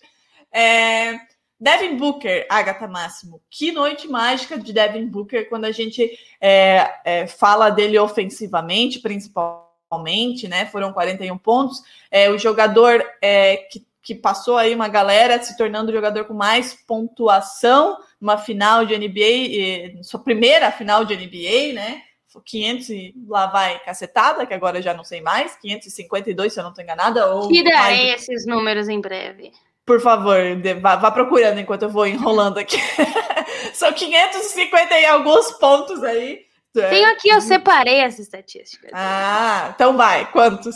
É, Devin Booker, Agatha Máximo, que noite mágica de Devin Booker quando a gente é, é, fala dele ofensivamente, principalmente, né? Foram 41 pontos. É, o jogador é, que, que passou aí uma galera se tornando o jogador com mais pontuação numa final de NBA, sua primeira final de NBA, né? 500 e lá vai cacetada, que agora já não sei mais, 552, se eu não estou enganada. Ou Tirarei esses números em breve. Por favor, vá, vá, procurando enquanto eu vou enrolando aqui. São 550 e alguns pontos aí. Tenho aqui, eu separei essa estatística. Ah, então vai. Quantos?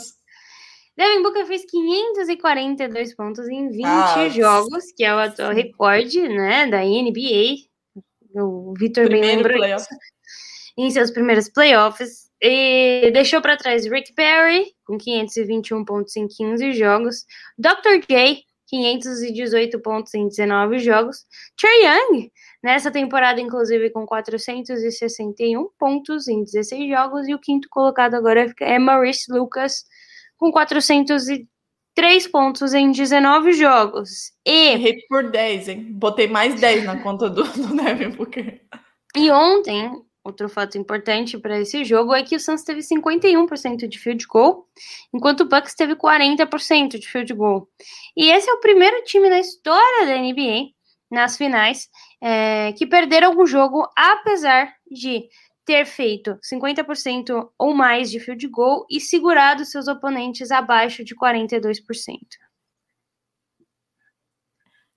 Devin Booker fez 542 pontos em 20 ah, jogos, que é o atual recorde né, da NBA. O Vitor bem lembrou isso. Em seus primeiros playoffs. E deixou para trás Rick Perry, com 521 pontos em 15 jogos. Dr. J, 518 pontos em 19 jogos. Trey Young, nessa temporada, inclusive, com 461 pontos em 16 jogos. E o quinto colocado agora é Maurice Lucas, com 403 pontos em 19 jogos. E. Errei por 10, hein? Botei mais 10 na conta do, do Devin Booker. E ontem, Outro fato importante para esse jogo é que o Suns teve 51% de field goal, enquanto o Bucks teve 40% de field goal. E esse é o primeiro time na história da NBA, nas finais, é, que perderam algum jogo, apesar de ter feito 50% ou mais de field goal e segurado seus oponentes abaixo de 42%.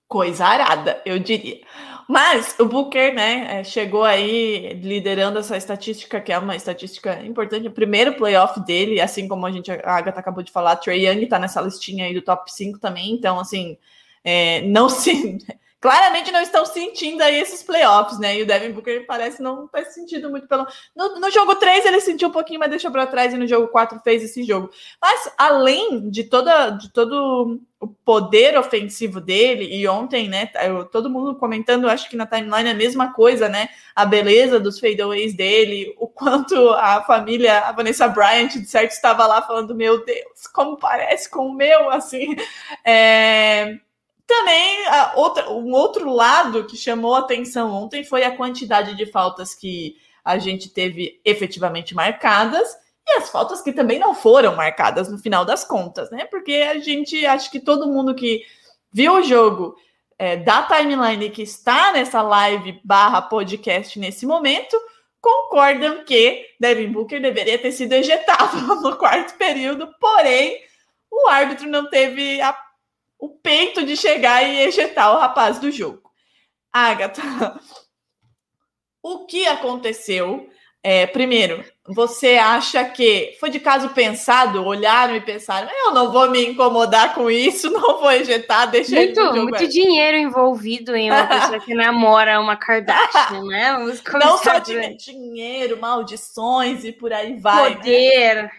Coisa arada, eu diria. Mas o Booker, né, é, chegou aí liderando essa estatística, que é uma estatística importante, o primeiro playoff dele, assim como a gente, a Agatha acabou de falar, Trey Young tá nessa listinha aí do top 5 também, então, assim, é, não se claramente não estão sentindo aí esses playoffs, né? E o Devin Booker parece não ter sentido muito pelo. No, no jogo 3 ele sentiu um pouquinho, mas deixou para trás, e no jogo 4 fez esse jogo. Mas além de toda de todo o poder ofensivo dele, e ontem, né? Eu, todo mundo comentando, acho que na timeline é a mesma coisa, né? A beleza dos fadeaways dele, o quanto a família, a Vanessa Bryant, de certo, estava lá falando: Meu Deus, como parece com o meu, assim. É também, outra, um outro lado que chamou atenção ontem foi a quantidade de faltas que a gente teve efetivamente marcadas e as faltas que também não foram marcadas no final das contas, né? Porque a gente, acho que todo mundo que viu o jogo é, da timeline que está nessa live barra podcast nesse momento, concordam que Devin Booker deveria ter sido ejetado no quarto período, porém o árbitro não teve a o peito de chegar e ejetar o rapaz do jogo. Agatha, o que aconteceu? É, primeiro, você acha que foi de caso pensado? Olharam e pensaram: eu não vou me incomodar com isso, não vou ejetar, deixa muito, ele Muito dinheiro envolvido em uma pessoa que namora uma Kardashian, né? Não só por... dinheiro, maldições e por aí vai. Né? Poder,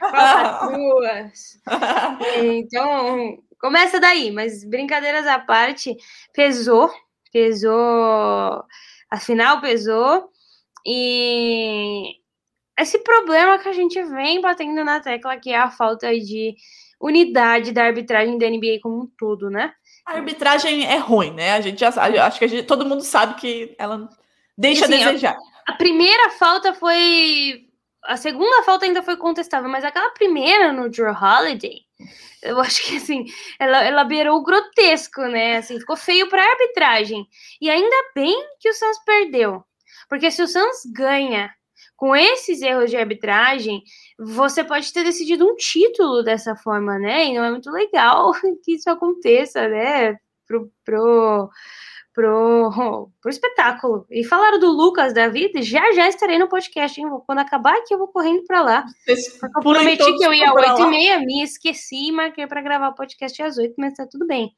né? então, Começa daí, mas brincadeiras à parte, pesou, pesou, afinal pesou, e esse problema que a gente vem batendo na tecla, que é a falta de unidade da arbitragem da NBA como um todo, né? A arbitragem é ruim, né? A gente já sabe, acho que gente, todo mundo sabe que ela deixa assim, a desejar. A, a primeira falta foi. A segunda falta ainda foi contestável, mas aquela primeira no Drew Holiday eu acho que assim, ela, ela beirou o grotesco, né? Assim, ficou feio para a arbitragem. E ainda bem que o Suns perdeu. Porque se o Suns ganha com esses erros de arbitragem, você pode ter decidido um título dessa forma, né? E não é muito legal que isso aconteça, né? Pro, pro, pro, pro espetáculo. E falaram do Lucas David, já já estarei no podcast, hein? Quando acabar aqui, eu vou correndo para lá. Eu prometi que eu ia às 8 e meia, me esqueci e marquei para gravar o podcast às 8, mas tá tudo bem.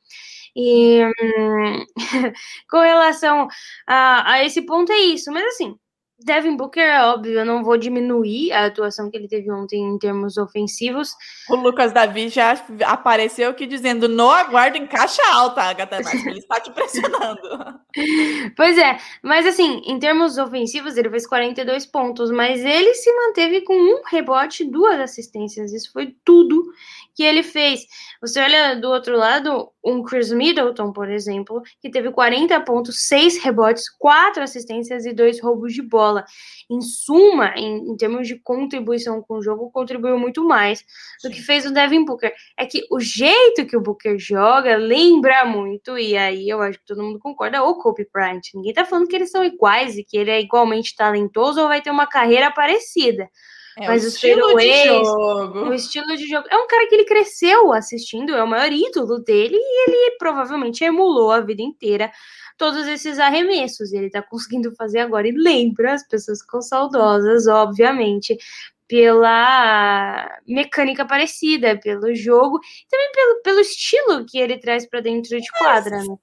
E hum, com relação a, a esse ponto é isso, mas assim, Devin Booker, é óbvio, eu não vou diminuir a atuação que ele teve ontem em termos ofensivos. O Lucas Davi já apareceu aqui dizendo: no aguardo em caixa alta, Agatha, mas ele está te pressionando. pois é, mas assim, em termos ofensivos, ele fez 42 pontos, mas ele se manteve com um rebote e duas assistências. Isso foi tudo que ele fez. Você olha do outro lado, um Chris Middleton, por exemplo, que teve 40 pontos, 6 rebotes, 4 assistências e 2 roubos de bola. Em suma, em, em, termos de contribuição com o jogo, contribuiu muito mais do que fez o Devin Booker. É que o jeito que o Booker joga lembra muito, e aí eu acho que todo mundo concorda, o Kobe Bryant. Ninguém tá falando que eles são iguais e que ele é igualmente talentoso ou vai ter uma carreira parecida. É, Mas o estilo de jogo. O estilo de jogo. É um cara que ele cresceu assistindo, é o maior ídolo dele e ele provavelmente emulou a vida inteira todos esses arremessos. E ele tá conseguindo fazer agora. E lembra, as pessoas ficam saudosas, obviamente, pela mecânica parecida, pelo jogo, também pelo, pelo estilo que ele traz para dentro de quadra, né?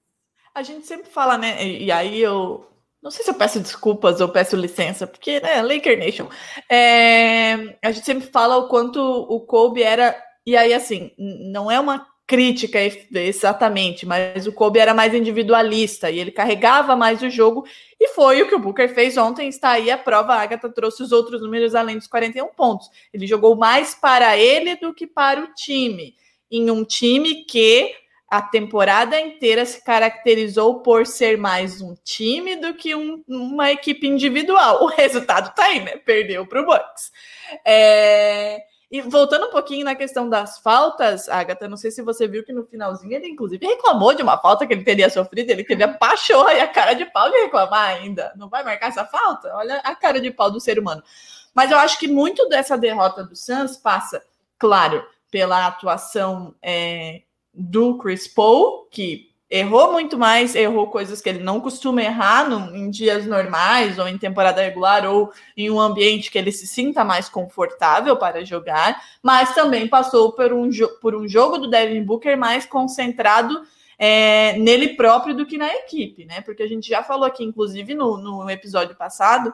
A gente sempre fala, né? E aí eu não sei se eu peço desculpas ou peço licença, porque, né, Laker Nation. É, a gente sempre fala o quanto o Kobe era. E aí, assim, não é uma crítica exatamente, mas o Kobe era mais individualista e ele carregava mais o jogo. E foi o que o Booker fez ontem. Está aí a prova. A Agatha trouxe os outros números além dos 41 pontos. Ele jogou mais para ele do que para o time. Em um time que a temporada inteira se caracterizou por ser mais um time do que um, uma equipe individual. O resultado tá aí, né? Perdeu para o Bucks. É... E voltando um pouquinho na questão das faltas, Agatha, não sei se você viu que no finalzinho ele, inclusive, reclamou de uma falta que ele teria sofrido. Ele teve a pachorra e a cara de pau de reclamar ainda. Não vai marcar essa falta? Olha a cara de pau do ser humano. Mas eu acho que muito dessa derrota do Suns passa, claro, pela atuação é, do Chris Paul, que errou muito mais, errou coisas que ele não costuma errar no, em dias normais ou em temporada regular ou em um ambiente que ele se sinta mais confortável para jogar, mas também passou por um, por um jogo do Devin Booker mais concentrado é, nele próprio do que na equipe, né? Porque a gente já falou aqui, inclusive, no, no episódio passado,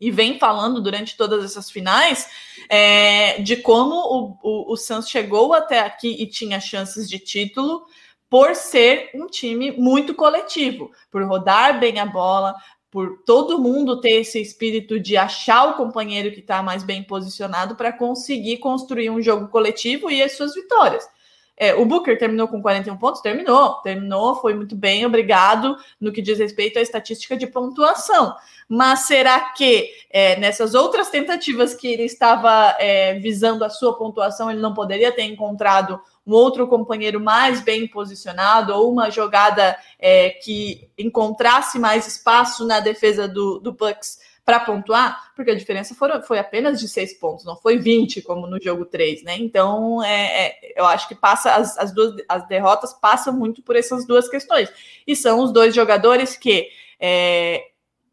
e vem falando durante todas essas finais é, de como o, o, o Suns chegou até aqui e tinha chances de título por ser um time muito coletivo, por rodar bem a bola, por todo mundo ter esse espírito de achar o companheiro que está mais bem posicionado para conseguir construir um jogo coletivo e as suas vitórias. É, o Booker terminou com 41 pontos? Terminou, terminou, foi muito bem, obrigado no que diz respeito à estatística de pontuação. Mas será que é, nessas outras tentativas que ele estava é, visando a sua pontuação, ele não poderia ter encontrado um outro companheiro mais bem posicionado ou uma jogada é, que encontrasse mais espaço na defesa do, do Bucks para pontuar, porque a diferença foi, apenas de seis pontos, não foi 20 como no jogo 3, né? Então é, é, eu acho que passa as, as duas as derrotas passam muito por essas duas questões. E são os dois jogadores que é,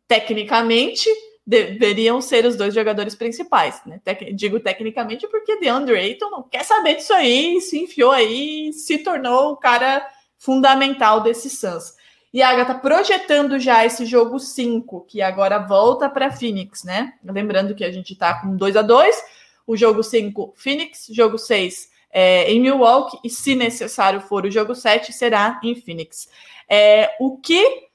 tecnicamente deveriam ser os dois jogadores principais, né? Tec digo tecnicamente porque DeAndre Ayton não quer saber disso aí, se enfiou aí, se tornou o cara fundamental desse Suns. E a Agatha projetando já esse jogo 5, que agora volta para Phoenix, né? Lembrando que a gente está com 2 a 2 o jogo 5, Phoenix, jogo 6 é, em Milwaukee, e se necessário for o jogo 7, será em Phoenix. É, o que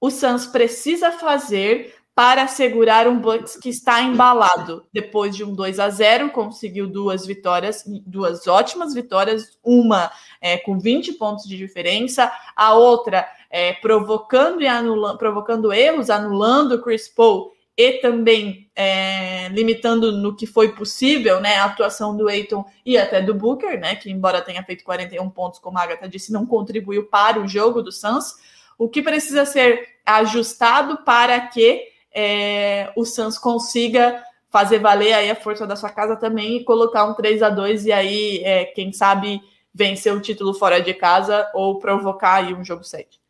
o Suns precisa fazer para segurar um Bucks que está embalado. Depois de um 2 a 0 conseguiu duas vitórias, duas ótimas vitórias, uma é, com 20 pontos de diferença, a outra é, provocando e anulando, provocando erros, anulando o Chris Paul e também é, limitando no que foi possível, né, a atuação do Aiton e até do Booker, né, que embora tenha feito 41 pontos, como a Agatha disse, não contribuiu para o jogo do Suns. O que precisa ser ajustado para que é, o Suns consiga fazer valer aí a força da sua casa também e colocar um 3 a 2 e aí, é, quem sabe, vencer o título fora de casa ou provocar aí um jogo 7.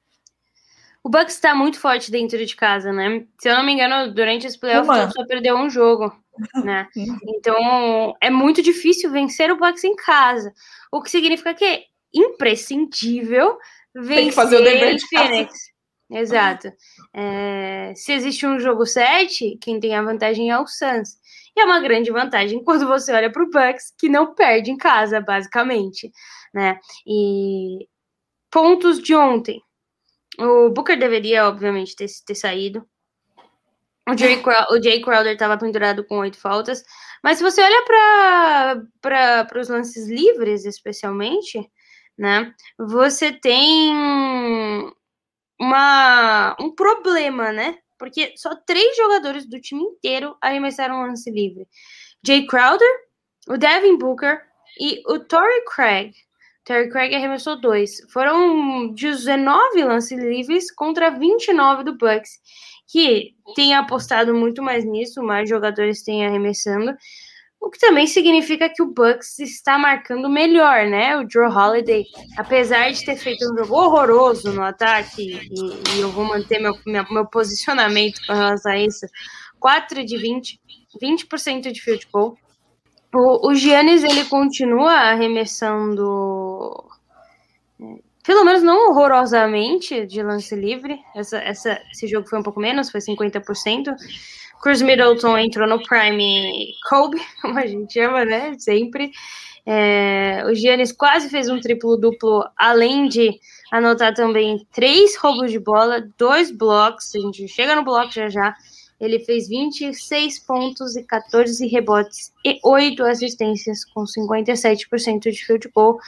O Bucks está muito forte dentro de casa, né? Se eu não me engano, durante esse playoff só perdeu um jogo, né? Então é muito difícil vencer o Bucks em casa, o que significa que é imprescindível vencer Tem que fazer o dever de Phoenix. Casa. Exato. É, se existe um jogo 7, quem tem a vantagem é o Suns. E é uma grande vantagem quando você olha para o Bucks, que não perde em casa, basicamente. Né? E pontos de ontem. O Booker deveria, obviamente, ter, ter saído. O Jay, o Jay Crowder estava pendurado com oito faltas. Mas se você olha para os lances livres, especialmente, né? Você tem uma, um problema, né? Porque só três jogadores do time inteiro arremessaram um lance livre. Jay Crowder, o Devin Booker e o Torrey Craig. Terry Craig arremessou dois. Foram 19 lances livres contra 29 do Bucks, que tem apostado muito mais nisso, mais jogadores têm arremessando. O que também significa que o Bucks está marcando melhor, né? O Joe Holiday, apesar de ter feito um jogo horroroso no ataque, e, e eu vou manter meu, meu, meu, posicionamento com relação a isso, 4 de 20, 20% de field goal. O, o Giannis, ele continua arremessando, pelo menos não horrorosamente, de lance livre. Essa, essa, esse jogo foi um pouco menos, foi 50%. Chris Middleton entrou no Prime Kobe, como a gente chama, né? Sempre. É, o Giannis quase fez um triplo-duplo, além de anotar também três roubos de bola, dois blocos. A gente chega no bloco já já. Ele fez 26 pontos e 14 rebotes e 8 assistências, com 57% de field goal.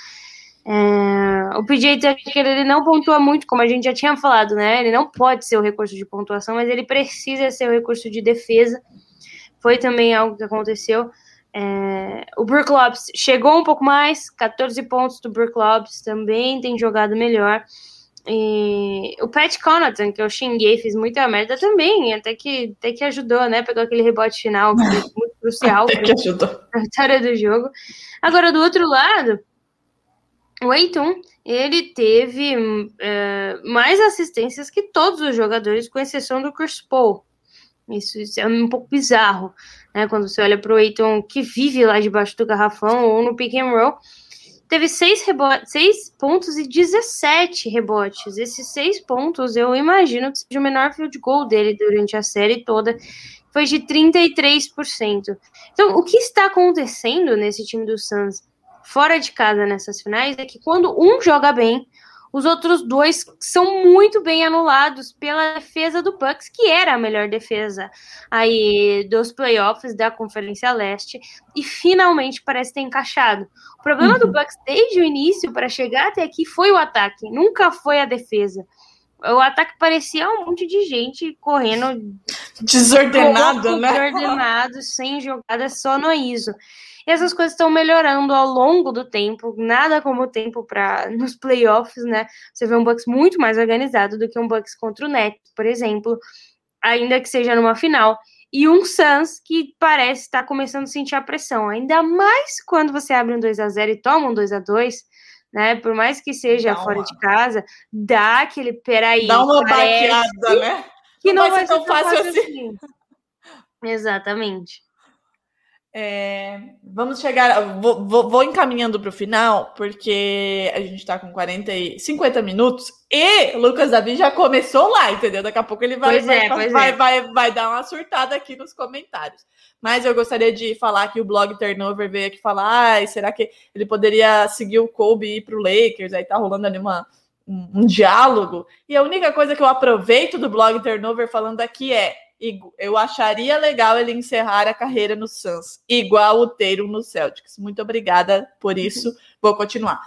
É, o PJ Tucker ele não pontua muito, como a gente já tinha falado, né? Ele não pode ser o recurso de pontuação, mas ele precisa ser o recurso de defesa. Foi também algo que aconteceu. É, o Brook Lopes chegou um pouco mais, 14 pontos do Brook Lopes, também tem jogado melhor. E o Pat Connaughton, que eu xinguei, fiz muita merda também, até que, até que ajudou, né? Pegou aquele rebote final, muito crucial para a vitória do jogo. Agora, do outro lado, o Eiton, ele teve é, mais assistências que todos os jogadores, com exceção do Chris Paul. Isso, isso é um pouco bizarro, né? Quando você olha para o Eiton, que vive lá debaixo do garrafão ou no pick and roll, teve seis, seis pontos e 17 rebotes. Esses seis pontos, eu imagino que seja o menor field goal dele durante a série toda, foi de 33%. Então, o que está acontecendo nesse time do Suns fora de casa nessas finais é que quando um joga bem, os outros dois são muito bem anulados pela defesa do Bucks, que era a melhor defesa aí dos playoffs da Conferência Leste, e finalmente parece ter encaixado. O problema uhum. do Bucks desde o início para chegar até aqui foi o ataque, nunca foi a defesa. O ataque parecia um monte de gente correndo desordenado, né? Desordenado, sem jogada, só no ISO. E essas coisas estão melhorando ao longo do tempo, nada como o tempo para nos playoffs, né? Você vê um Bucks muito mais organizado do que um Bucks contra o Nets, por exemplo, ainda que seja numa final. E um Suns que parece estar começando a sentir a pressão, ainda mais quando você abre um 2 a 0 e toma um 2 a 2 né? Por mais que seja fora de casa, dá aquele peraí. Dá uma baqueada, né? Que não, não vai, ser tão fácil, fácil assim. assim. Exatamente. É, vamos chegar. Vou, vou, vou encaminhando para o final, porque a gente está com 40 e 50 minutos e Lucas Davi já começou lá, entendeu? Daqui a pouco ele vai, vai, é, vai, é. vai, vai, dar uma surtada aqui nos comentários. Mas eu gostaria de falar que o blog Turnover veio aqui falar: ah, será que ele poderia seguir o Kobe e ir para o Lakers? Aí tá rolando ali uma, um, um diálogo. E a única coisa que eu aproveito do blog Turnover falando aqui é eu acharia legal ele encerrar a carreira no Suns, igual o Teiro no Celtics. Muito obrigada por isso. Vou continuar.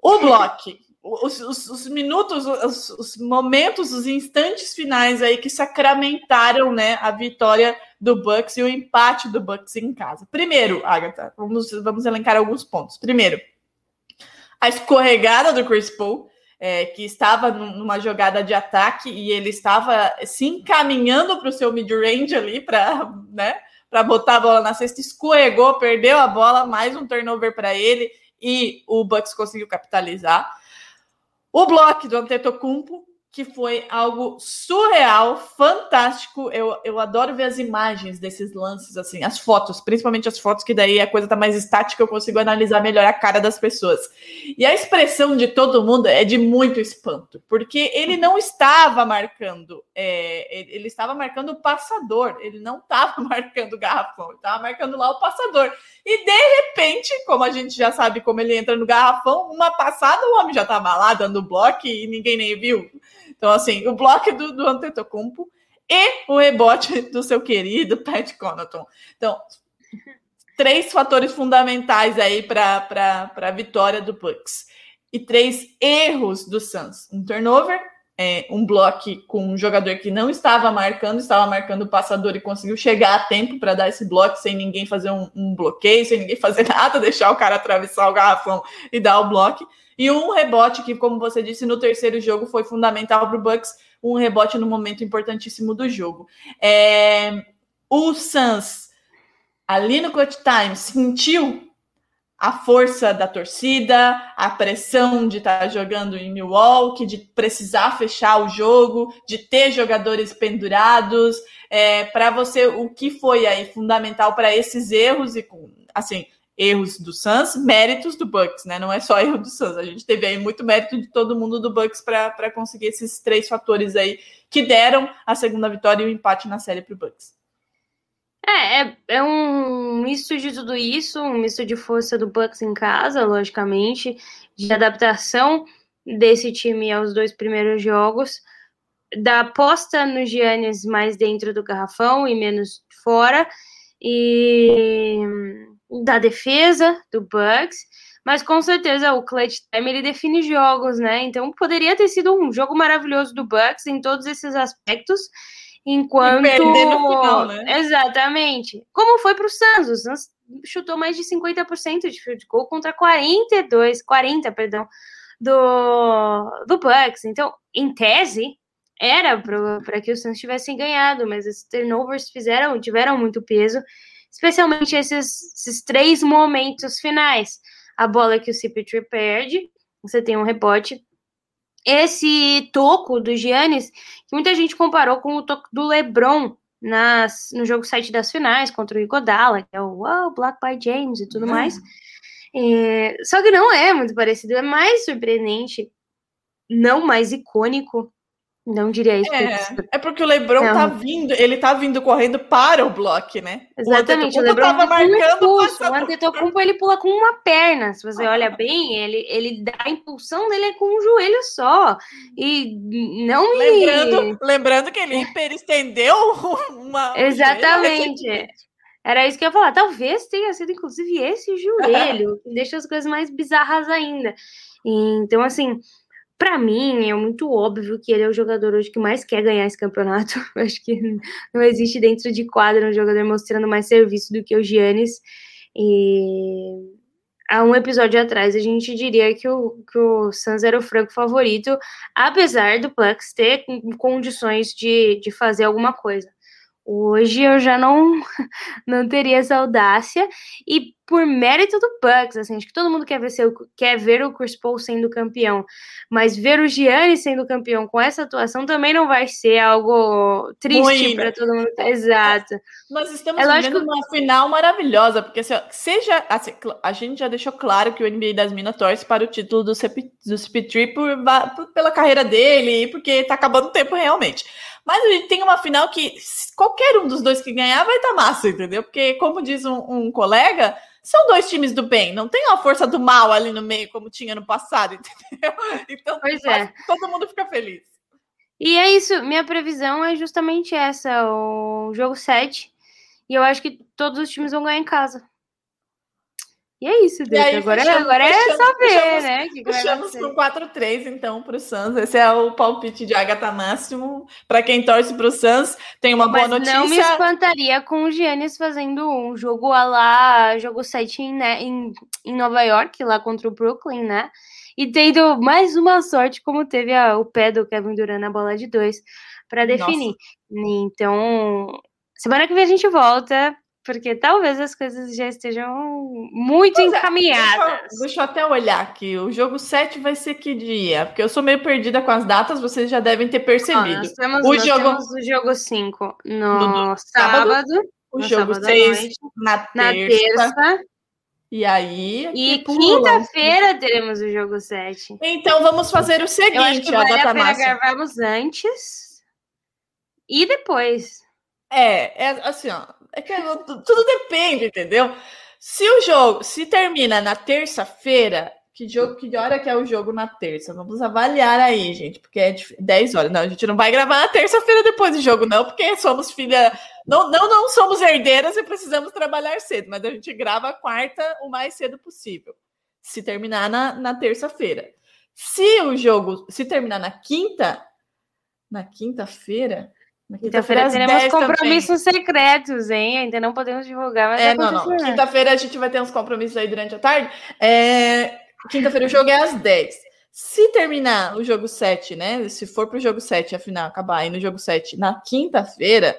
O bloco, os, os, os, minutos, os, os, momentos, os instantes finais aí que sacramentaram né, a vitória do Bucks e o empate do Bucks em casa. Primeiro, Agatha, vamos, vamos elencar alguns pontos. Primeiro, a escorregada do Chris Paul é, que estava numa jogada de ataque e ele estava se encaminhando para o seu mid-range ali para né, botar a bola na cesta, escorregou, perdeu a bola, mais um turnover para ele e o Bucks conseguiu capitalizar. O bloco do Antetokounmpo que foi algo surreal, fantástico. Eu, eu adoro ver as imagens desses lances, assim, as fotos, principalmente as fotos, que daí a coisa tá mais estática, eu consigo analisar melhor a cara das pessoas. E a expressão de todo mundo é de muito espanto, porque ele não estava marcando, é, ele estava marcando o passador, ele não estava marcando o garrafão, ele estava marcando lá o passador. E de repente, como a gente já sabe como ele entra no garrafão, uma passada o homem já estava lá dando bloco e ninguém nem viu. Então, assim, o bloco do, do Antetokounmpo e o rebote do seu querido Pat Connaughton. Então, três fatores fundamentais aí para a vitória do Bucks. E três erros do Suns. Um turnover, é, um bloco com um jogador que não estava marcando, estava marcando o passador e conseguiu chegar a tempo para dar esse bloco sem ninguém fazer um, um, bloqueio, sem ninguém fazer nada, deixar o cara atravessar o garrafão e dar o bloco. E um rebote que, como você disse, no terceiro jogo foi fundamental para o Bucks, um rebote no momento importantíssimo do jogo. É, o Suns, ali no clutch time, sentiu a força da torcida, a pressão de estar tá jogando em Milwaukee, de precisar fechar o jogo, de ter jogadores pendurados. É, para você, o que foi aí fundamental para esses erros e assim erros do Suns, méritos do Bucks, né? Não é só erro do Suns. A gente teve aí muito mérito de todo mundo do Bucks para conseguir esses três fatores aí que deram a segunda vitória e o empate na série para o Bucks. É, é, é, um misto de tudo isso, um misto de força do Bucks em casa, logicamente, de adaptação desse time aos dois primeiros jogos, da aposta no Giannis mais dentro do garrafão e menos fora, e da defesa do Bucks, mas com certeza o clutch time ele define jogos, né? Então poderia ter sido um jogo maravilhoso do Bucks em todos esses aspectos, enquanto final, né? Exatamente. Como foi para o Suns? O Suns chutou mais de 50% de field goal contra 42, 40, perdão, do do Bucks. Então, em tese, era para que os Suns tivessem ganhado, mas os turnovers fizeram, tiveram muito peso especialmente esses, esses três momentos finais. A bola que o CP3 perde, você tem um rebote. Esse toco do Giannis, que muita gente comparou com o toco do LeBron nas, no jogo 7 das finais contra o Igodala, que é o oh, Black by James e tudo mais. É, só que não é muito parecido, é mais surpreendente, não mais icônico não diria isso. É, é porque o Lebron não. tá vindo, ele tá vindo correndo para o bloco, né? Exatamente, o, o Lebron tava marcando. Um o Antetokounmpo ele pula com uma perna, se você olha bem, ele, ele dá a impulsão dele é com um joelho só. E não me... Lembrando, lembrando que ele hiperestendeu uma... Exatamente. Era isso que eu ia falar. Talvez tenha sido, inclusive, esse joelho, que deixa as coisas mais bizarras ainda. Então, assim, para mim, é muito óbvio que ele é o jogador hoje que mais quer ganhar esse campeonato. Acho que não existe dentro de quadra um jogador mostrando mais serviço do que o Giannis. E há um episódio atrás a gente diria que o, que o era o franco favorito, apesar do Plex ter condições de, de fazer alguma coisa. Hoje eu já não não teria essa audácia e por mérito do Bucks, assim, acho que todo mundo quer ver, seu, quer ver o Chris Paul sendo campeão, mas ver o Giannis sendo campeão com essa atuação também não vai ser algo triste para todo mundo. Exato. Nós estamos é vivendo uma final maravilhosa, porque assim, seja assim, a gente já deixou claro que o NBA das Minas torce para o título do, CP, do CP3 por, pela carreira dele e porque tá acabando o tempo realmente. Mas a gente tem uma final que qualquer um dos dois que ganhar vai estar tá massa, entendeu? Porque, como diz um, um, colega, são dois times do bem, não tem a força do mal ali no meio, como tinha no passado, entendeu? Então, pois é. todo mundo fica feliz. E é isso, minha previsão é justamente essa, o jogo 7. E eu acho que todos os times vão ganhar em casa. E é isso, Deus. Aí, agora, fechamos, agora é fechamos, saber, fechamos, né? Que fechamos com 4-3, então, para o Suns. Esse é o palpite de Agatha Máximo. Para quem torce para o Suns, tem uma boa Mas notícia. Não me espantaria com o Giannis fazendo um jogo lá, jogo 7 em, né, em, em Nova York, lá contra o Brooklyn, né? E tendo mais uma sorte, como teve a, o pé do Kevin Durant na bola de dois, para definir. Nossa. Então, semana que vem a gente volta porque talvez as coisas já estejam muito pois encaminhadas. É, deixa, deixa, eu até olhar aqui. O jogo 7 vai ser que dia? Porque eu sou meio perdida com as datas, vocês já devem ter percebido. nós temos, o jogo... o jogo 5 no, no sábado, sábado, o jogo 6 na terça. Na terça. E aí. E quinta-feira teremos o jogo 7. Então vamos fazer o seguinte, eu acho que vale a pena gravarmos antes e depois. É, é assim, ó é que tudo depende, entendeu? Se o jogo se termina na terça-feira, que jogo, que hora que é o jogo na terça? Vamos avaliar aí, gente, porque é 10 horas. Não, a gente não vai gravar na terça-feira depois do jogo, não, porque somos filha. Não, não, não somos herdeiras e precisamos trabalhar cedo, mas a gente grava a quarta o mais cedo possível. Se terminar na, na terça-feira. Se o jogo se terminar na quinta, na quinta-feira, Quinta-feira teremos compromissos também. secretos, hein? Ainda não podemos divulgar, mas é, não, não. Quinta-feira a gente vai ter uns compromissos aí durante a tarde. É... Quinta-feira o jogo é às 10. Se terminar o jogo 7, né? Se for pro jogo 7, afinal, acabar aí no jogo 7 na quinta-feira,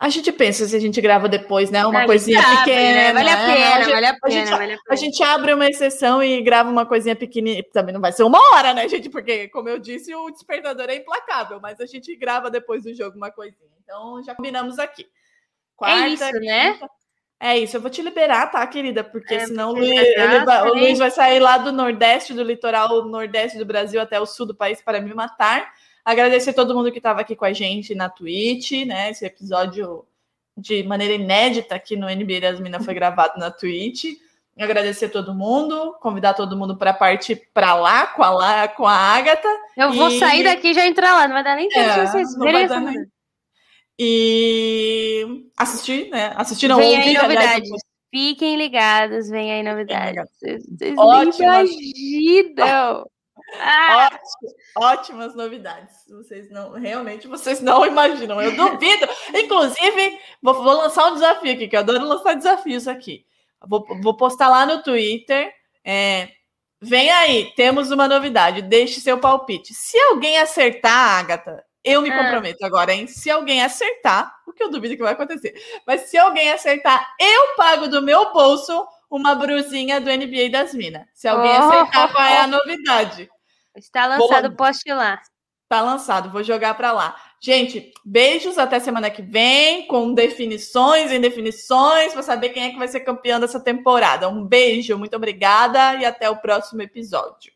a gente pensa se a gente grava depois, né? Uma coisinha pequena. Né? Vale a né? pena, a gente, vale a pena, a gente, vale a pena. A gente abre uma exceção e grava uma coisinha pequenininha. Também não vai ser uma hora, né, gente? Porque, como eu disse, o despertador é implacável, mas a gente grava depois do jogo uma coisinha. Então, já combinamos aqui. Quarta, é isso, quinta, né? É isso, eu vou te liberar, tá, querida? Porque é, senão porque ele vai, o Luiz vai sair lá do Nordeste, do litoral Nordeste do Brasil até o sul do país para me matar. Agradecer todo mundo que estava aqui com a gente na Twitch, né? Esse episódio de maneira inédita aqui no NBA das Minas foi gravado na Twitch. Agradecer a todo mundo, convidar todo mundo para partir para lá com a lá com a Agatha. Eu vou e... sair daqui e já entrar lá, não vai dar nem tempo é, de vocês verem essa nem... E assistir, né? Assistir não vem ouvir, aí novidades. Aliás, Fiquem ligados, vem aí novidades. Vocês, vocês imaginam. Ah. ótimas novidades. Vocês não, realmente, vocês não imaginam. Eu duvido. Inclusive, vou, vou, lançar um desafio aqui, que eu adoro lançar desafios aqui. Vou, vou postar lá no Twitter. É, vem aí, temos uma novidade. Deixe seu palpite. Se alguém acertar, Agatha, eu me ah. comprometo agora, hein? Se alguém acertar, o que eu duvido que vai acontecer, mas se alguém acertar, eu pago do meu bolso uma brusinha do NBA das Minas. Se alguém oh, aceitar, qual é a novidade? Está lançado o post lá. Tá lançado, vou jogar para lá. Gente, beijos até semana que vem, com definições e indefinições, para saber quem é que vai ser campeão dessa temporada. Um beijo, muito obrigada e até o próximo episódio.